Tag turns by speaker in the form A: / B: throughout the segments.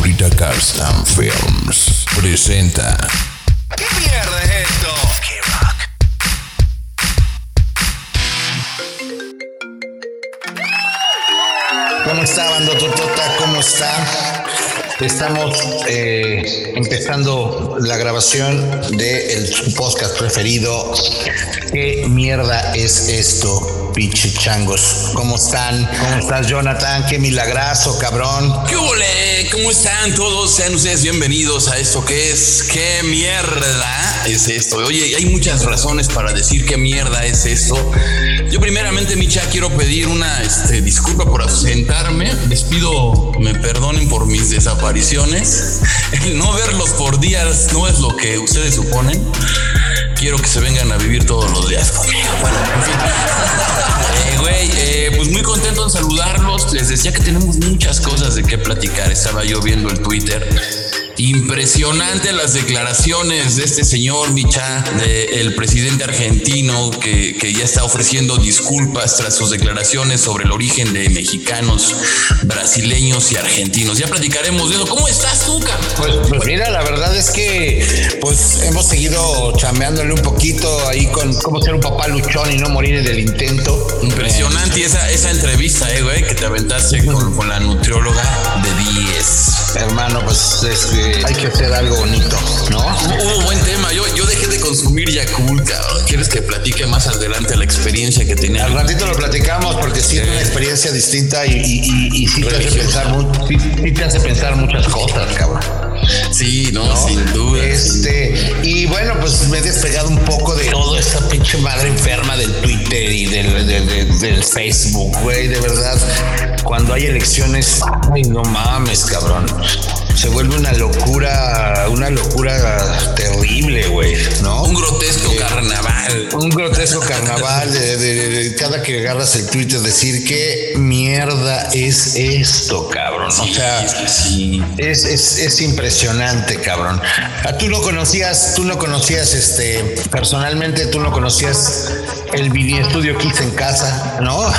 A: Ahorita Carstan Films presenta.
B: ¿Qué mierda es esto?
C: ¿Cómo está, Bandototota? ¿Cómo está? Estamos eh, empezando la grabación de el, su podcast preferido. ¿Qué mierda es esto, pinche changos? ¿Cómo están? ¿Cómo estás, Jonathan? Qué milagrazo, cabrón.
D: ¿Qué ole? ¿Cómo están todos? Sean ustedes bienvenidos a esto que es ¿Qué mierda es esto? Oye, hay muchas razones para decir qué mierda es esto. Yo primeramente, Micha, quiero pedir una este, disculpa por ausentarme. Les pido me perdonen por mis desapariciones. El no verlos por días no es lo que ustedes suponen. Quiero que se vengan a vivir todos los días conmigo. Bueno, en fin. Eh, güey, eh, pues muy contento en saludarlos. Les decía que tenemos muchas cosas de qué platicar. Estaba yo viendo el Twitter. Impresionante las declaraciones de este señor Micha, del presidente argentino, que, que, ya está ofreciendo disculpas tras sus declaraciones sobre el origen de mexicanos, brasileños y argentinos. Ya platicaremos de eso. ¿Cómo estás, Tuca?
C: Pues, pues mira, la verdad es que pues hemos seguido chameándole un poquito ahí con cómo ser un papá luchón y no morir en el intento.
D: Impresionante esa, esa entrevista, eh, güey, que te aventaste con, con la nutrióloga de 10.
C: Hermano, pues es que hay que hacer algo bonito, ¿no?
D: Hubo buen tema. Yo, yo dejé de consumir Yakult, cabrón. ¿Quieres que platique más adelante la experiencia que tenía?
C: Al ratito lo platicamos porque sí, es una experiencia distinta y, y, y, y sí, te hace pensar, sí, sí te hace pensar muchas cosas, cabrón.
D: Sí, no, ¿no? sin duda.
C: Este, y bueno, pues me he despegado un poco de toda esta pinche madre enferma del Twitter y del, del, del, del Facebook, güey, de verdad. Cuando hay elecciones, ay, no mames, cabrón se vuelve una locura, una locura terrible, güey, ¿no?
D: Un grotesco eh, carnaval.
C: Un grotesco carnaval de, de, de, cada que agarras el Twitter decir qué mierda es esto, cabrón.
D: Sí,
C: o sea,
D: sí.
C: es, es, es, impresionante, cabrón. Tú no conocías, tú no conocías este personalmente, tú no conocías el video estudio que hice en casa, ¿no?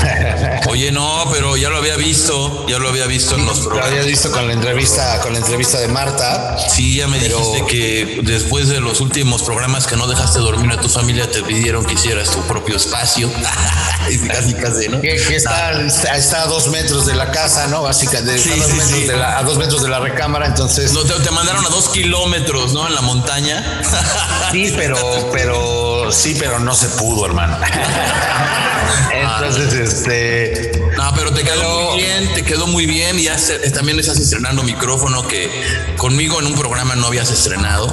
D: Oye, no, pero ya lo había visto, ya lo había visto en los programas.
C: Lo había visto con la entrevista, con la entrevista de Marta.
D: Sí, ya me pero... dijiste que después de los últimos programas que no dejaste dormir a tu familia, te pidieron que hicieras tu propio espacio. casi, casi, ¿no?
C: Que, que está, no. está, está, a dos metros de la casa, ¿no? Básicamente,
D: sí,
C: a, dos
D: sí,
C: metros
D: sí.
C: De la, a dos metros de la recámara, entonces.
D: No, te, te, mandaron a dos kilómetros, ¿no? En la montaña.
C: Sí, pero, pero, sí, pero no se pudo, hermano. Entonces, este.
D: No, pero te quedó pero... muy bien, te quedó muy bien. Y también estás estrenando micrófono que conmigo en un programa no habías estrenado.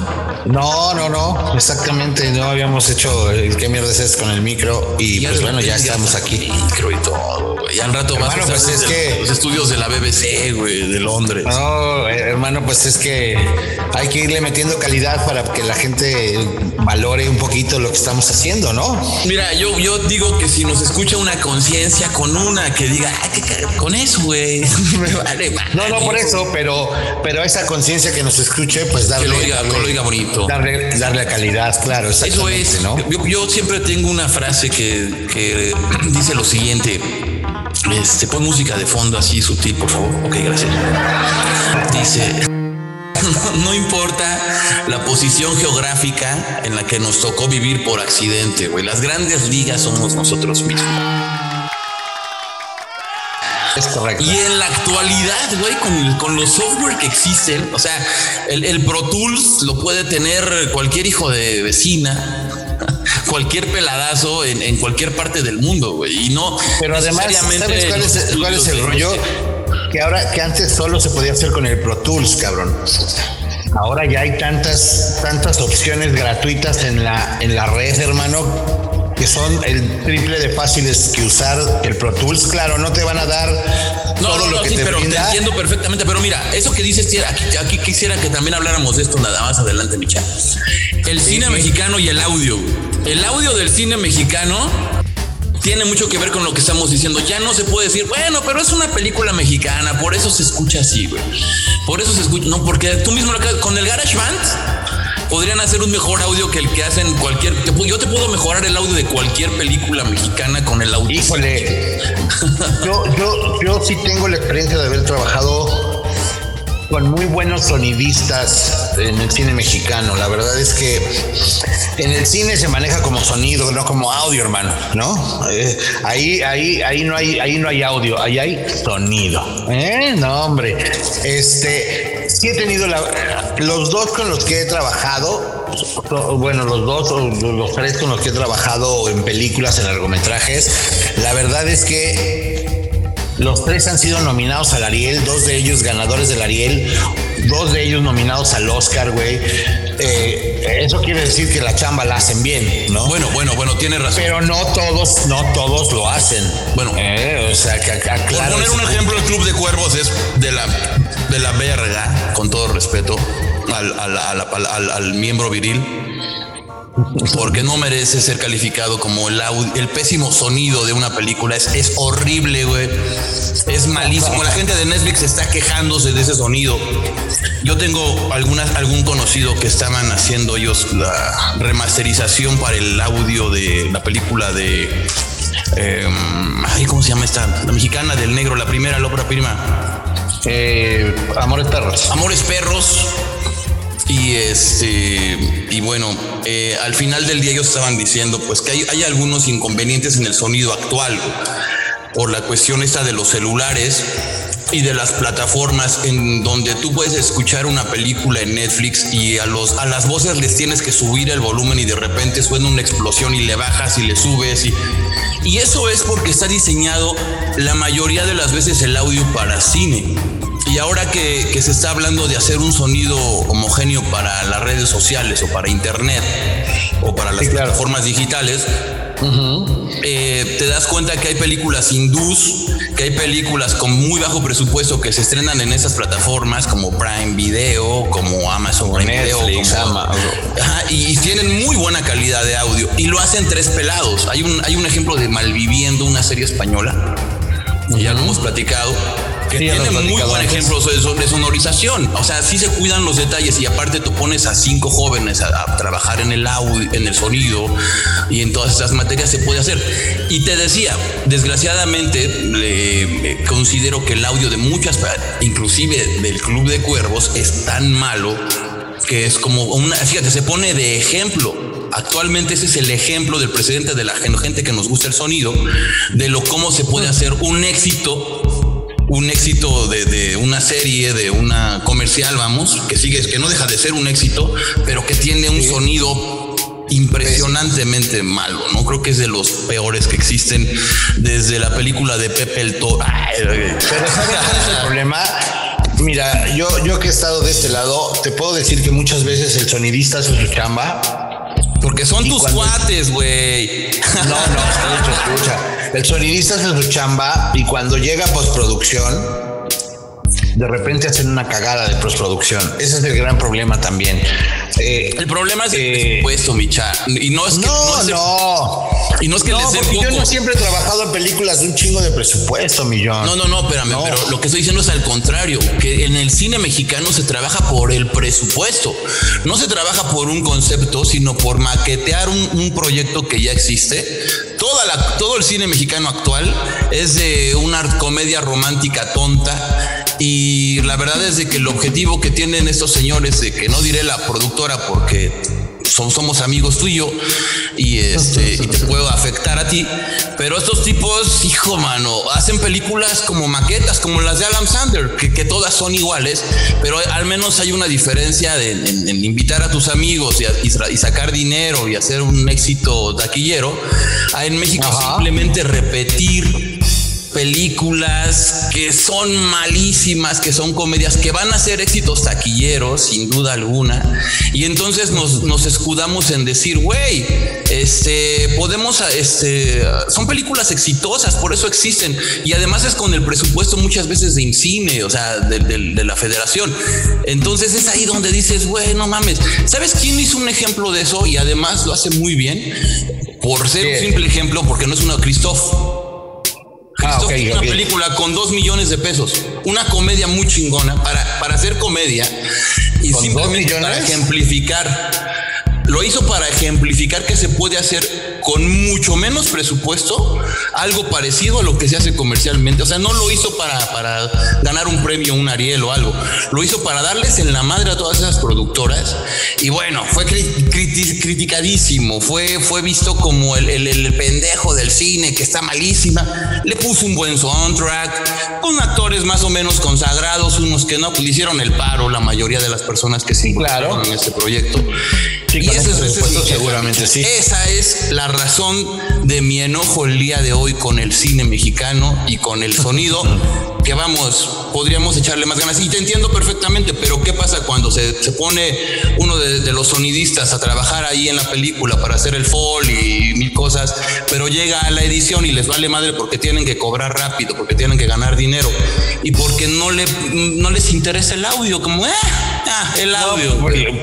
C: No, no, no, exactamente. No habíamos hecho el qué mierda es con el micro. Y, pues bueno, ya estamos aquí.
D: Micro y todo, güey. Ya al rato
C: hermano, pues es que
D: los estudios de la BBC, güey, de Londres.
C: No, hermano, pues es que hay que irle metiendo calidad para que la gente valore un poquito lo que estamos haciendo, ¿no?
D: Mira, yo, yo digo que si nos escucha una conciencia con una que diga, ah, ¿qué, con eso, güey, me vale.
C: No, no por eso, pero, pero esa conciencia que nos escuche, pues darle,
D: que lo diga, que lo diga bonito.
C: Darle, darle calidad, claro.
D: Eso es,
C: ¿no?
D: Yo, yo, siempre tengo una frase que, que dice lo siguiente. Este, pon música de fondo así sutil, por favor. Ok, gracias. Dice. No importa la posición geográfica en la que nos tocó vivir por accidente, güey. Las grandes ligas somos nosotros mismos.
C: Es correcto.
D: Y en la actualidad, güey, con, con, los software que existen, o sea, el, el, Pro Tools lo puede tener cualquier hijo de vecina, cualquier peladazo en, en cualquier parte del mundo, güey. Y no.
C: Pero además, ¿sabes cuál es, cuál es el rollo? Que ahora, que antes solo se podía hacer con el Pro Tools, cabrón. Ahora ya hay tantas, tantas opciones gratuitas en la, en la red, hermano, que son el triple de fáciles que usar el Pro Tools. Claro, no te van a dar
D: no,
C: todo
D: no,
C: lo
D: no,
C: que
D: sí,
C: te
D: pero
C: brinda.
D: te entiendo perfectamente. Pero mira, eso que dices, aquí, aquí quisiera que también habláramos de esto nada más adelante, Micha. El sí, cine sí. mexicano y el audio. El audio del cine mexicano tiene mucho que ver con lo que estamos diciendo. Ya no se puede decir, bueno, pero es una película mexicana, por eso se escucha así, güey. Por eso se escucha, no, porque tú mismo con el GarageBand podrían hacer un mejor audio que el que hacen cualquier. Yo te puedo mejorar el audio de cualquier película mexicana con el audio.
C: Híjole, yo, yo, yo sí tengo la experiencia de haber trabajado con muy buenos sonidistas en el cine mexicano. La verdad es que en el cine se maneja como sonido, no como audio, hermano, ¿no? Eh, ahí, ahí, ahí no hay, ahí no hay audio, ahí hay sonido. ¿eh? No, hombre. Este, sí he tenido los dos con los que he trabajado, bueno, los dos o los tres con los que he trabajado en películas, en largometrajes, la verdad es que los tres han sido nominados al Ariel, dos de ellos ganadores del Ariel, dos de ellos nominados al Oscar, güey. Eh, eso quiere decir que la chamba la hacen bien, ¿no?
D: Bueno, bueno, bueno, tiene razón.
C: Pero no todos, no todos lo hacen.
D: Bueno,
C: eh, o sea, que acá,
D: claro. Por poner un ejemplo, el Club de Cuervos es de la, de la verga, con todo respeto al, al miembro viril porque no merece ser calificado como el, el pésimo sonido de una película. Es, es horrible, güey. Es malísimo. La gente de Netflix está quejándose de ese sonido. Yo tengo algunas, algún conocido que estaban haciendo ellos la remasterización para el audio de la película de. Em, ¿Cómo se llama esta? La mexicana del negro, la primera, la ópera prima.
C: Eh, Amores Perros.
D: Amores Perros y este, y bueno, eh, al final del día ellos estaban diciendo pues que hay, hay, algunos inconvenientes en el sonido actual por la cuestión esta de los celulares y de las plataformas en donde tú puedes escuchar una película en Netflix y a los a las voces les tienes que subir el volumen y de repente suena una explosión y le bajas y le subes y y eso es porque está diseñado la mayoría de las veces el audio para cine. Y ahora que, se está hablando de hacer un sonido homogéneo para las redes sociales o para internet o para las plataformas digitales, eh, te das cuenta que hay películas hindús, que hay películas con muy bajo presupuesto que se estrenan en esas plataformas como Prime Video, como Amazon Prime Video, y, tienen muy buena calidad de audio y lo hacen tres pelados. Hay un, hay un ejemplo de Malviviendo, una serie española, ya lo hemos platicado que tiene muy buen ejemplo de, sonorización. O sea, sí se cuidan los detalles y aparte tú pones a cinco jóvenes a, trabajar en el audio, en el sonido y en todas esas materias se puede hacer. Y te decía, desgraciadamente le, considero que el audio de muchas, inclusive del Club de Cuervos, es tan malo que es como una, fíjate, se pone de ejemplo. Actualmente ese es el ejemplo del presidente de la gente que nos gusta el sonido, de lo cómo se puede hacer un éxito un éxito de, una serie, de una comercial, vamos, que sigue, que no deja de ser un éxito, pero que tiene un sonido impresionantemente malo, ¿no? Creo que es de los peores que existen desde la película de Pepe el Toro.
C: Pero ¿sabes cuál es el problema? Mira, yo, yo que he estado de este lado, te puedo decir que muchas veces el sonidista hace su chamba
D: porque son tus cuates, güey.
C: No, no, escucha, escucha. El sonidista hace su chamba y cuando llega postproducción, de repente hacen una cagada de postproducción. Ese es el gran problema también.
D: Eh, el problema es el eh, presupuesto, Micha. Y no es que.
C: No, no.
D: Y no es que les
C: Yo no siempre he trabajado en películas de un chingo de presupuesto, millón.
D: No, no, no, espérame. Pero lo que estoy diciendo es al contrario. Que en el cine mexicano se trabaja por el presupuesto. No se trabaja por un concepto, sino por maquetear un, un proyecto que ya existe. Toda la, todo el cine mexicano actual es de una comedia romántica tonta y la verdad es de que el objetivo que tienen estos señores, de que no diré la productora porque somos amigos tú y yo y este y te puedo afectar a ti pero estos tipos hijo mano hacen películas como maquetas como las de Adam Sandler que, todas son iguales pero al menos hay una diferencia en, invitar a tus amigos y, sacar dinero y hacer un éxito taquillero en México simplemente repetir películas que son malísimas, que son comedias, que van a ser éxitos taquilleros, sin duda alguna. Y entonces nos, escudamos en decir, güey, este, podemos, este, son películas exitosas, por eso existen. Y además es con el presupuesto muchas veces de INCINE, o sea, de, la federación. Entonces es ahí donde dices, güey, no mames. ¿Sabes quién hizo un ejemplo de eso? Y además lo hace muy bien. Por ser un simple ejemplo, porque no es una Christoph Ah, una película con dos millones de pesos, una comedia muy chingona para, para hacer comedia y simplemente para ejemplificar. Lo hizo para ejemplificar que se puede hacer con mucho menos presupuesto algo parecido a lo que se hace comercialmente. O sea, no lo hizo para, para ganar un premio, un Ariel o algo. Lo hizo para darles en la madre a todas esas productoras. Y bueno, fue criticadísimo. Fue, fue visto como el, el, pendejo del cine que está malísima. Le puso un buen soundtrack, con actores más o menos consagrados, unos que no, pues le hicieron el paro la mayoría de las personas que se
C: claro.
D: en este proyecto.
C: y esa es, seguramente sí.
D: Esa es la razón de mi enojo el día de hoy con el cine mexicano y con el sonido que vamos, podríamos echarle más ganas. Y te entiendo perfectamente, pero ¿qué pasa cuando se, pone uno de, los sonidistas a trabajar ahí en la película para hacer el fall y mil cosas, pero llega a la edición y les vale madre porque tienen que cobrar rápido, porque tienen que ganar dinero y porque no, le, no les interesa el audio, como, eh, ah, el audio.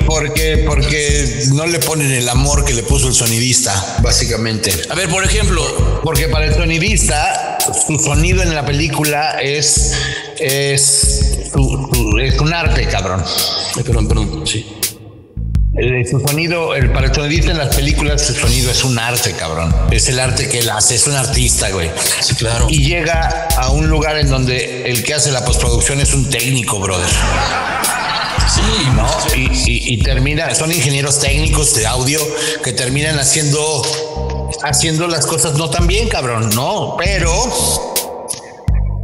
C: porque, porque no le ponen el amor que le puso el sonidista, básicamente.
D: A ver, por ejemplo.
C: Porque para el sonidista, su sonido en la película es es, un arte, cabrón.
D: perdón, perdón, sí.
C: su sonido, el, para el sonidista en las películas, su sonido es un arte, cabrón. Es el arte que él hace, es un artista, güey.
D: Sí, claro.
C: Y llega a un lugar en donde el que hace la postproducción es un técnico, brother.
D: Sí,
C: ¿no? Y, y, termina, son ingenieros técnicos de audio que terminan haciendo, haciendo las cosas no tan bien, cabrón, ¿no? Pero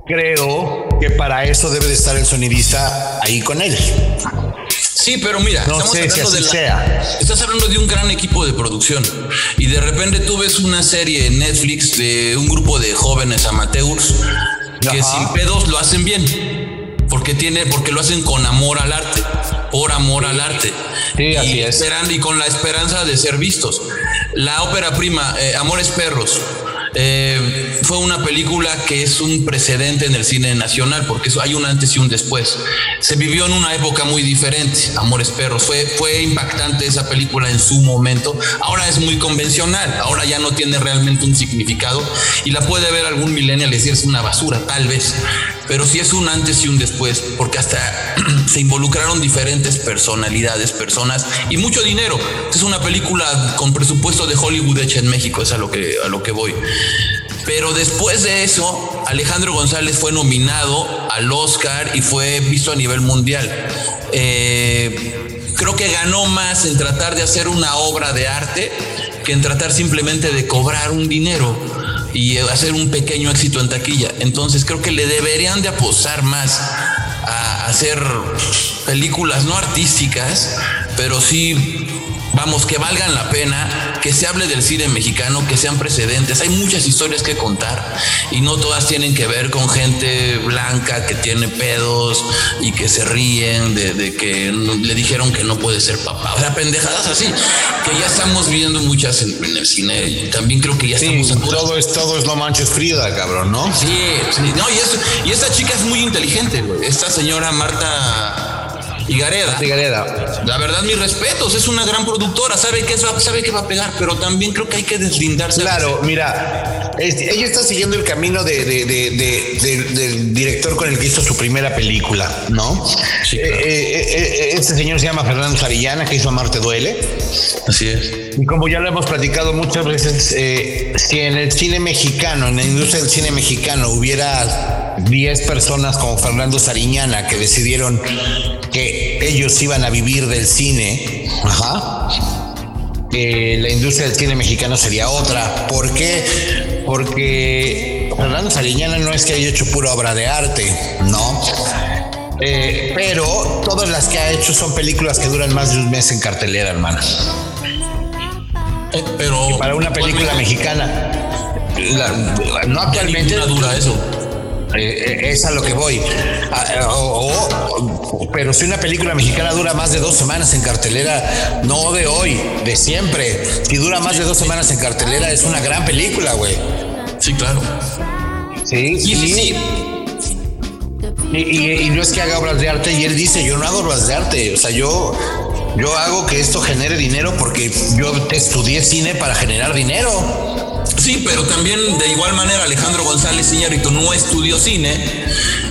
C: creo que para eso debe de estar el sonidista ahí con él.
D: Sí, pero mira,
C: no estamos hablando de sea.
D: Estás hablando de un gran equipo de producción y de repente tú ves una serie en Netflix de un grupo de jóvenes amateurs que sin pedos lo hacen bien. Porque tiene, porque lo hacen con amor al arte, por amor al arte.
C: Sí,
D: y
C: así es.
D: y con la esperanza de ser vistos. La ópera prima, eh, Amores Perros, eh, fue una película que es un precedente en el cine nacional, porque hay un antes y un después. Se vivió en una época muy diferente, Amores Perros. Fue, fue impactante esa película en su momento. Ahora es muy convencional, ahora ya no tiene realmente un significado y la puede ver algún millennial y decir es una basura, tal vez. Pero sí es un antes y un después, porque hasta se involucraron diferentes personalidades, personas y mucho dinero. Es una película con presupuesto de Hollywood hecha en México, es a lo que, a lo que voy. Pero después de eso, Alejandro González fue nominado al Oscar y fue visto a nivel mundial. Eh, creo que ganó más en tratar de hacer una obra de arte que en tratar simplemente de cobrar un dinero y hacer un pequeño éxito en taquilla. Entonces creo que le deberían de apostar más a hacer películas no artísticas, pero sí vamos, que valgan la pena, que se hable del cine mexicano, que sean precedentes. Hay muchas historias que contar y no todas tienen que ver con gente blanca que tiene pedos y que se ríen de, que le dijeron que no puede ser papá. O sea, pendejadas así, que ya estamos viendo muchas en, el cine. Y también creo que ya estamos
C: Todo es, todo es no manches Frida, cabrón, ¿no?
D: Sí, sí no, y, y esta chica es muy inteligente, güey. Esta señora Marta y Gareda. La verdad, mis respetos, es una gran productora, sabe que, sabe que va a pegar, pero también creo que hay que deslindarse.
C: Claro, mira, ella está siguiendo el camino de, del director con el que hizo su primera película, ¿no?
D: Sí, eh,
C: eh, eh, este señor se llama Fernando Sarillana, que hizo Marte Duele.
D: Así es.
C: Y como ya lo hemos platicado muchas veces, si en el cine mexicano, en la industria del cine mexicano, hubiera 10 personas como Fernando Sariñana que decidieron que ellos iban a vivir del cine, ajá, la industria del cine mexicano sería otra. ¿Por qué? Porque Fernando Sariñana no es que haya hecho pura obra de arte, ¿no? Eh, pero todas las que ha hecho son películas que duran más de un mes en cartelera, hermana.
D: Eh,
C: para una película mexicana, no actualmente
D: dura eso.
C: Eh, eh, es a lo que voy. pero si una película mexicana dura más de dos semanas en cartelera, no de hoy, de siempre. Si dura más de dos semanas en cartelera, es una gran película, güey.
D: Sí, claro.
C: Sí, sí, sí. Y, no es que haga obras de arte, y él dice, yo no hago obras de arte, o sea, yo, yo hago que esto genere dinero porque yo estudié cine para generar dinero.
D: Sí, pero también de igual manera Alejandro González Iñárritu no estudió cine,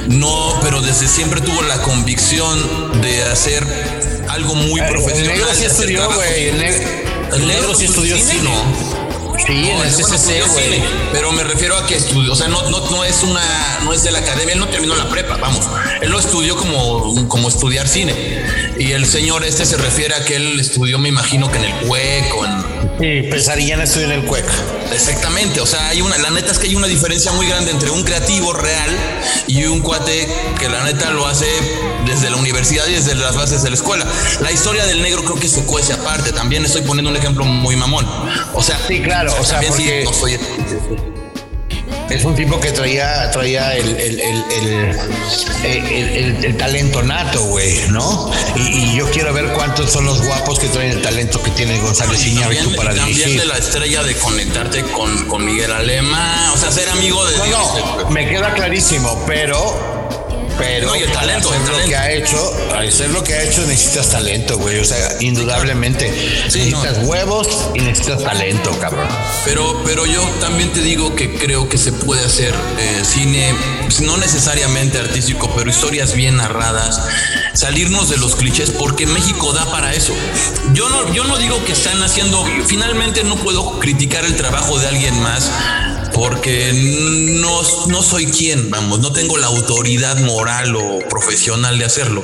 D: no, pero desde siempre tuvo la convicción de hacer algo muy profesional.
C: El negro sí estudió, güey. El, negro, sí estudió cine. Sí, en el CCC, güey.
D: Pero me refiero a que estudió, o sea, no, no, no es una, no es de la academia, él no terminó la prepa, vamos. Él lo estudió como, como estudiar cine. Y el señor este se refiere a que él estudió, me imagino que en el Cueco, en,
C: Sí, Pesarillana estudió en el CUEC.
D: Exactamente, o sea, hay una, la neta es que hay una diferencia muy grande entre un creativo real y un cuate que la neta lo hace desde la universidad y desde las bases de la escuela. La historia del negro creo que se cuece aparte, también estoy poniendo un ejemplo muy mamón. O sea,
C: Sí, claro, o sea,
D: también sí,
C: porque-
D: no soy
C: Es un tipo que traía, traía el, el, el, el, talento nato, güey, ¿no? Y, y yo quiero ver cuántos son los guapos que traen el talento que tiene González Iñárritu para
D: también
C: dirigir.
D: de la estrella de conectarte con, con Miguel Alema, o sea, ser amigo de
C: No,
D: Dios.
C: no, me queda clarísimo, pero. Pero
D: No, y el talento,
C: hacer
D: el
C: lo que
D: talento.
C: ha hecho, hacer lo que ha hecho necesitas talento, güey. O sea, indudablemente.
D: Sí,
C: necesitas huevos y necesitas talento, cabrón.
D: Pero, pero yo también te digo que creo que se puede hacer eh, cine, pues, no necesariamente artístico, pero historias bien narradas, salirnos de los clichés, porque México da para eso. Yo no, yo no digo que están haciendo, finalmente no puedo criticar el trabajo de alguien más. Porque no, no soy quien, vamos, no tengo la autoridad moral o profesional de hacerlo.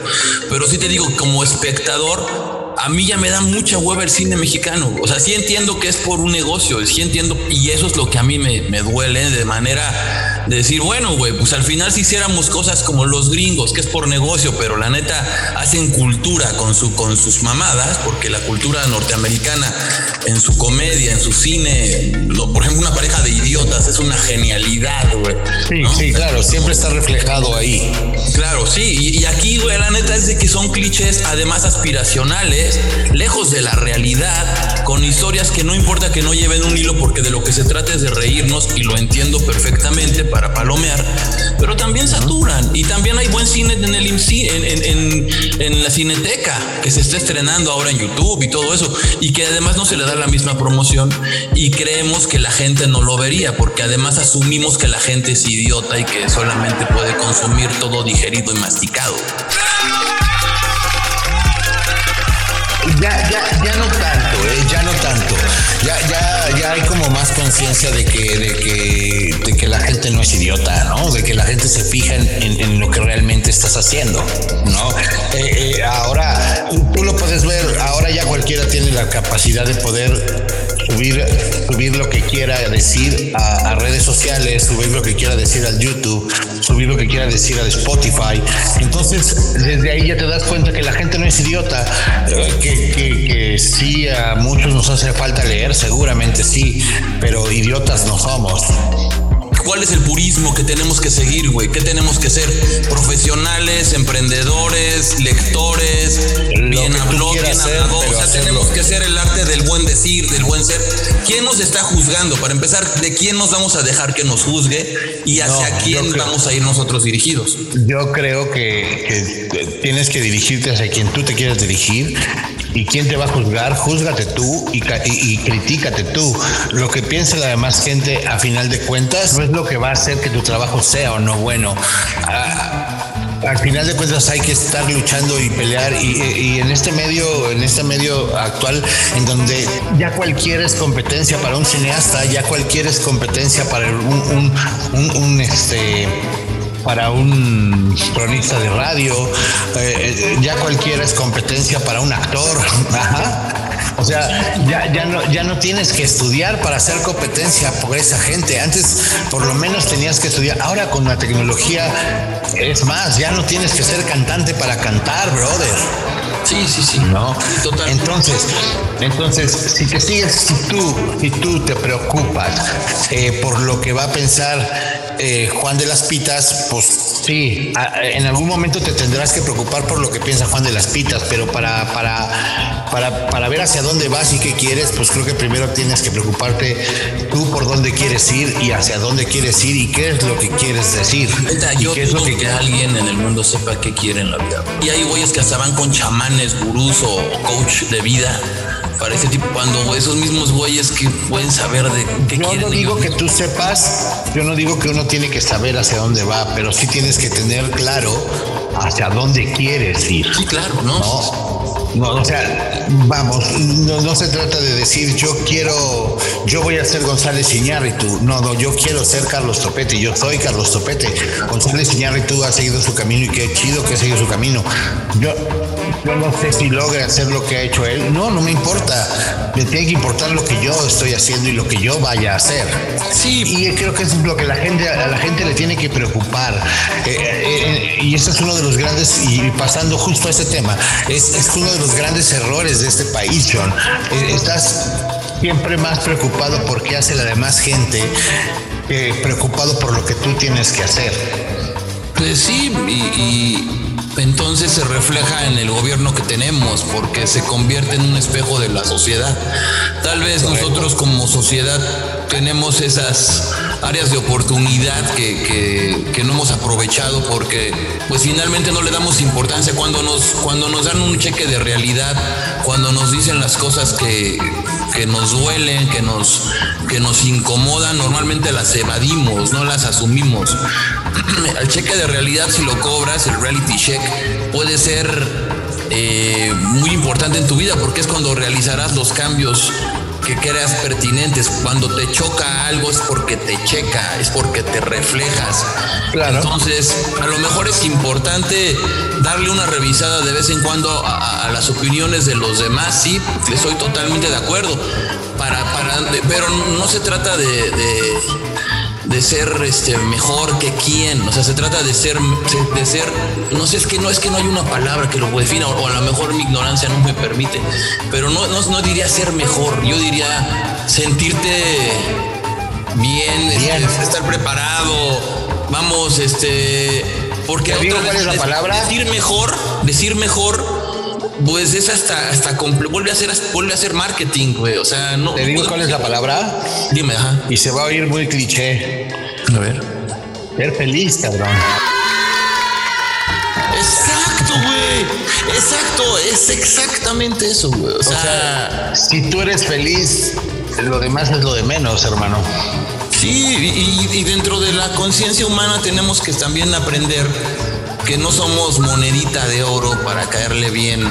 D: Pero sí te digo, como espectador, a mí ya me da mucha hueva el cine mexicano. O sea, sí entiendo que es por un negocio, sí entiendo, y eso es lo que a mí me, me duele de manera de decir, bueno, güey, pues al final si hiciéramos cosas como los gringos, que es por negocio, pero la neta hacen cultura con, su, con sus mamadas, porque la cultura norteamericana en su comedia, en su cine, lo- por ejemplo, una pareja de idiotas es una genialidad, güey.
C: Sí,
D: ¿no?
C: sí, claro, siempre está reflejado ahí.
D: Claro, sí, y, y aquí, güey, la neta es de que son clichés, además aspiracionales, lejos de la realidad, con historias que no importa que no lleven un hilo, porque de lo que se trata es de reírnos, y lo entiendo perfectamente para palomear, pero también saturan, y también hay buen cine en, el en- en- en la cineteca, que se está estrenando ahora en YouTube y todo eso, y que además no se le da la misma promoción, y creemos que la gente no lo vería, porque además asumimos que la gente es idiota y que solamente puede consumir todo digerido y masticado.
C: Conciencia de que, de que, de que la gente no es idiota, ¿no? De que la gente se fija en, lo que realmente estás haciendo, ¿no? Eh, eh, ahora, tú lo puedes ver, ahora ya cualquiera tiene la capacidad de poder subir, subir lo que quiera decir a, a redes sociales, subir lo que quiera decir al YouTube, subir lo que quiera decir al Spotify. Entonces, desde ahí ya te das cuenta que la gente no es idiota, eh, que, que, que sí a muchos nos hace falta leer, seguramente sí, pero idiotas no somos.
D: ¿Cuál es el purismo que tenemos que seguir, güey? ¿Qué tenemos que ser? Profesionales, emprendedores, lectores, bien habló, bien hablado. O sea,
C: hacerlo.
D: tenemos que ser el arte del buen decir, del buen ser. ¿Quién nos está juzgando? Para empezar, ¿de quién nos vamos a dejar que nos juzgue y hacia
C: No,
D: quién
C: creo-
D: vamos a ir nosotros dirigidos?
C: Yo creo que, que tienes que dirigirte hacia quien tú te quieras dirigir y quién te va a juzgar, júzgate tú y, y, critícate tú. Lo que piense la demás gente a final de cuentas no es lo que va a hacer que tu trabajo sea o no bueno. Ah, al final de cuentas hay que estar luchando y pelear y, y en este medio, en este medio actual, en donde ya cualquiera es competencia para un cineasta, ya cualquiera es competencia para un- un, este para un cronista de radio, eh, ya cualquiera es competencia para un actor. Ajá. O sea, ya, ya, no, ya no tienes que estudiar para hacer competencia por esa gente. Antes por lo menos tenías que estudiar. Ahora con la tecnología es más, ya no tienes que ser cantante para cantar, brother.
D: Sí, sí, sí.
C: ¿no?
D: Total.
C: Entonces, entonces, si te sigues, si tú, si tú te preocupas eh, por lo que va a pensar eh, Juan de las Pitas, pues sí, a- en algún momento te tendrás que preocupar por lo que piensa Juan de las Pitas, pero para, para, para, para ver hacia dónde vas y qué quieres, pues creo que primero tienes que preocuparte tú por dónde quieres ir y hacia dónde quieres ir y qué es lo que quieres decir. Y
D: yo
C: qué es lo que
D: que alguien en el mundo sepa qué quiere en la vida. Y hay güeyes que hasta van con chamanes, gurús o coach de vida para ese tipo. Cuando esos mismos güeyes que pueden saber de qué
C: Yo
D: quieren.
C: no digo que tú sepas, yo no digo que uno tiene que saber hacia dónde va, pero sí tienes que tener claro hacia dónde quieres ir.
D: Sí, claro, ¿no?
C: ¿no? No, o sea, vamos, no, se trata de decir yo quiero, yo voy a ser González Iñárritu. No, no, yo quiero ser Carlos Topete. Yo soy Carlos Topete. González Iñárritu ha seguido su camino y qué chido que ha seguido su camino. Yo, yo no sé si logra hacer lo que ha hecho él. No, no me importa. Me tiene que importar lo que yo estoy haciendo y lo que yo vaya a hacer. Sí. Y creo que eso es lo que la gente, a la gente le tiene que preocupar. Eh, eh, eh, y ese es uno de los grandes, y pasando justo a ese tema, es, es uno de los grandes errores de este país, John. estás siempre más preocupado por qué hace la demás gente que preocupado por lo que tú tienes que hacer.
D: Pues sí, y entonces se refleja en el gobierno que tenemos, porque se convierte en un espejo de la sociedad. Tal vez nosotros como sociedad tenemos esas áreas de oportunidad que, no hemos aprovechado porque pues finalmente no le damos importancia cuando nos, cuando nos dan un cheque de realidad, cuando nos dicen las cosas que, que nos duelen, que nos, que nos incomodan, normalmente las evadimos, no las asumimos. el cheque de realidad, si lo cobras, el reality check, puede ser eh, muy importante en tu vida porque es cuando realizarás los cambios que creas pertinentes. Cuando te choca algo es porque te checa, es porque te reflejas. Claro. Entonces, a lo mejor es importante darle una revisada de vez en cuando a, las opiniones de los demás. Sí, estoy totalmente de acuerdo. Para, para, pero no se trata de de ser este, mejor que quién. O sea, se trata de ser, de ser, no sé, es que no es que no hay una palabra que lo defina, o a lo mejor mi ignorancia no me permite, pero no, no, diría ser mejor, yo diría sentirte bien, este, estar preparado, vamos, este, porque
C: cuál es la palabra?
D: Decir mejor, decir mejor pues es hasta, hasta vuelve a ser vuelve a ser marketing, güey. O sea, no.
C: ¿Te digo cuál es la palabra?
D: Dime, ajá.
C: Y se va a oír muy cliché.
D: A ver.
C: Ser feliz, cabrón.
D: Exacto, güey. Exacto, es exactamente eso, güey. O, sea,
C: si tú eres feliz, lo demás es lo de menos, hermano.
D: Sí, y dentro de la conciencia humana tenemos que también aprender que no somos monedita de oro para caerle bien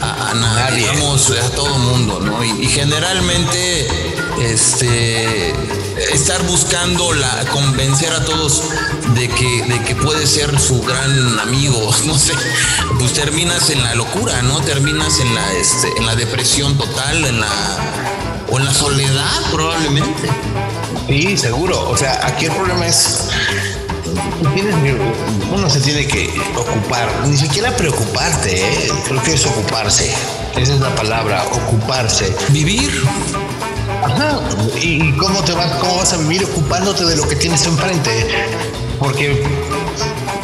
D: a, nadie, Vamos a todo mundo, ¿no? Y, generalmente, este, estar buscando la, convencer a todos de que, de que puede ser su gran amigo, no sé, pues terminas en la locura, ¿no? Terminas en la, este, en la depresión total, en la, o en la soledad probablemente.
C: Sí, seguro. O sea, aquí el problema es uno se tiene que ocupar, ni siquiera preocuparte, ¿eh? creo que es ocuparse. Esa es la palabra, ocuparse.
D: Vivir.
C: Ajá. ¿Y cómo te vas, cómo vas a vivir ocupándote de lo que tienes enfrente? Porque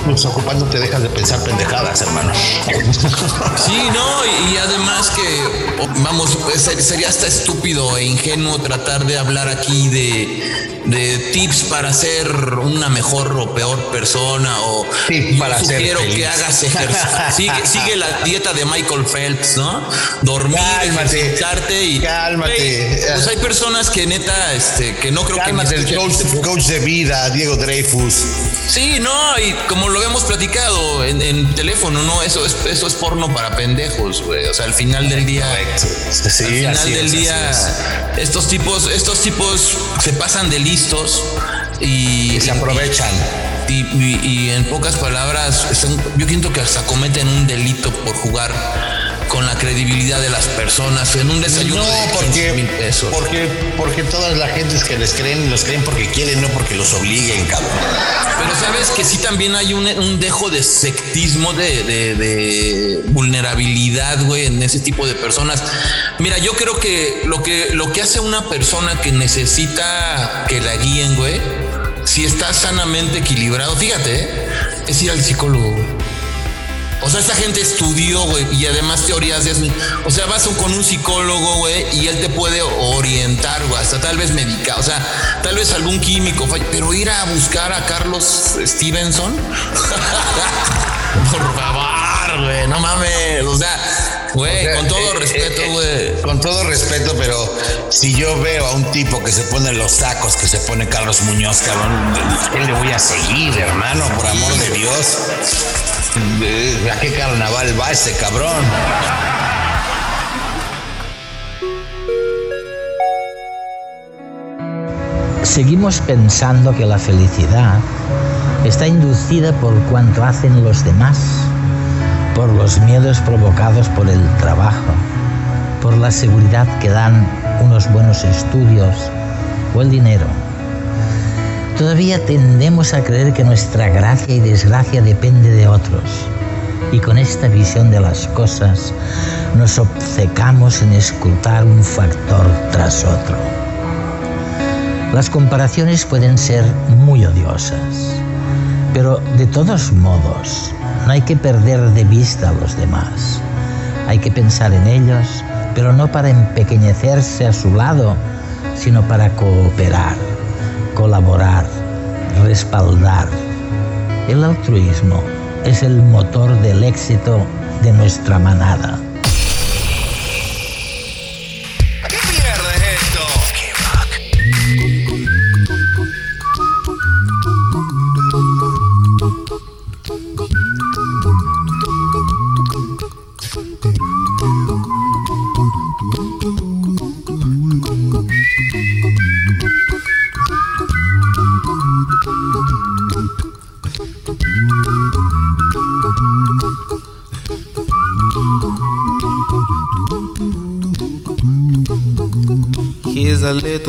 C: pues ocupándote dejas de pensar pendejadas, hermano.
D: Sí, no, y, además que, vamos, sería hasta estúpido e ingenuo tratar de hablar aquí de de tips para ser una mejor o peor persona o
C: para sugiero
D: que hagas ejercicio. sigue, la dieta de Michael Phelps, ¿no? Dormir,
C: cálmate, y
D: cálmate. pues hay personas que neta, este, que no creo que
C: el coach, de vida, Diego Dreyfus.
D: Sí, no, y como lo hemos platicado en, teléfono, no, eso es, eso es porno para pendejos, güey. O sea, al final del día,
C: sí,
D: al final del día, estos tipos, estos tipos se pasan de listos y,
C: se aprovechan.
D: Y, en pocas palabras, yo siento que hasta cometen un delito por jugar con la credibilidad de las personas en un desayuno
C: no, porque, Porque, porque todas las gentes que les creen, los creen porque quieren, no porque los obliguen, cabrón.
D: Pero sabes que sí también hay un, dejo de sectismo, de, de, vulnerabilidad, güey, en ese tipo de personas. Mira, yo creo que lo que, lo que hace una persona que necesita que la guíen, güey, si está sanamente equilibrado, fíjate, ¿eh? es ir al psicólogo. O sea, esta gente estudió, güey, y además teorías de... O sea, vas con un psicólogo, güey, y él te puede orientar, güey, hasta tal vez medicar, o sea, tal vez algún químico, pero ir a buscar a Carlos Stevenson, por favor, güey, no mames, o sea, Güey, con todo eh, respeto, eh,
C: eh, güey. Con todo respeto, pero si yo veo a un tipo que se pone los sacos que se pone Carlos Muñoz, cabrón, ¿qué le voy a seguir, hermano? Por amor de Dios. ¿A qué carnaval va ese cabrón?
E: Seguimos pensando que la felicidad está inducida por cuanto hacen los demás por los miedos provocados por el trabajo, por la seguridad que dan unos buenos estudios o el dinero. Todavía tendemos a creer que nuestra gracia y desgracia depende de otros. Y con esta visión de las cosas nos obcecamos en escrutar un factor tras otro. Las comparaciones pueden ser muy odiosas, pero de todos modos no hay que perder de vista a los demás. Hay que pensar en ellos, pero no para empequeñecerse a su lado, sino para cooperar, colaborar, respaldar. El altruismo es el motor del éxito de nuestra manada.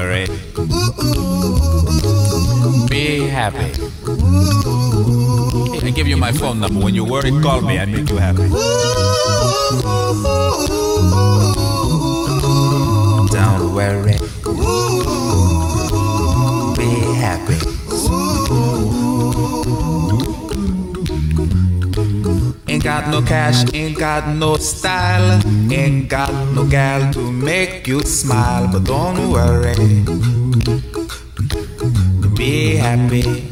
F: Worry. Be happy. I give you my phone number. When you worry, call me. I make you happy. Don't worry. Be happy. Ain't got no cash, ain't got no style, ain't got no gal to make you smile, but don't worry. Be happy.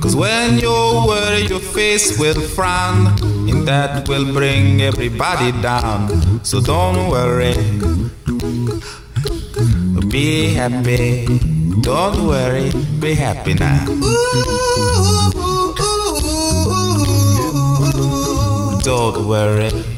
F: Cause when you worry, your face will frown, and that will bring everybody down. So don't worry. Be happy. Don't worry. Be happy now. Don't worry.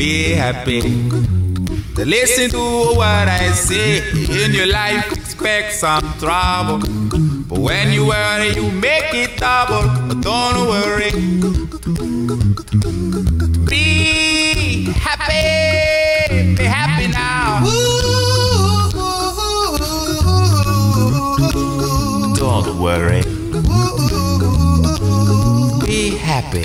F: Be happy. To Listen to what I say. In your life, expect some trouble. But when you worry, you make it double. Don't worry. Be happy. Be happy now. Don't worry. Be happy.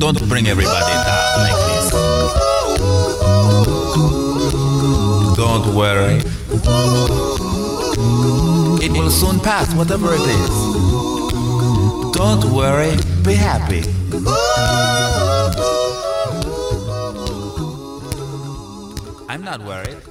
F: Don't bring everybody down like this. Don't worry. It will soon pass, whatever it is. Don't worry, be happy. I'm not worried.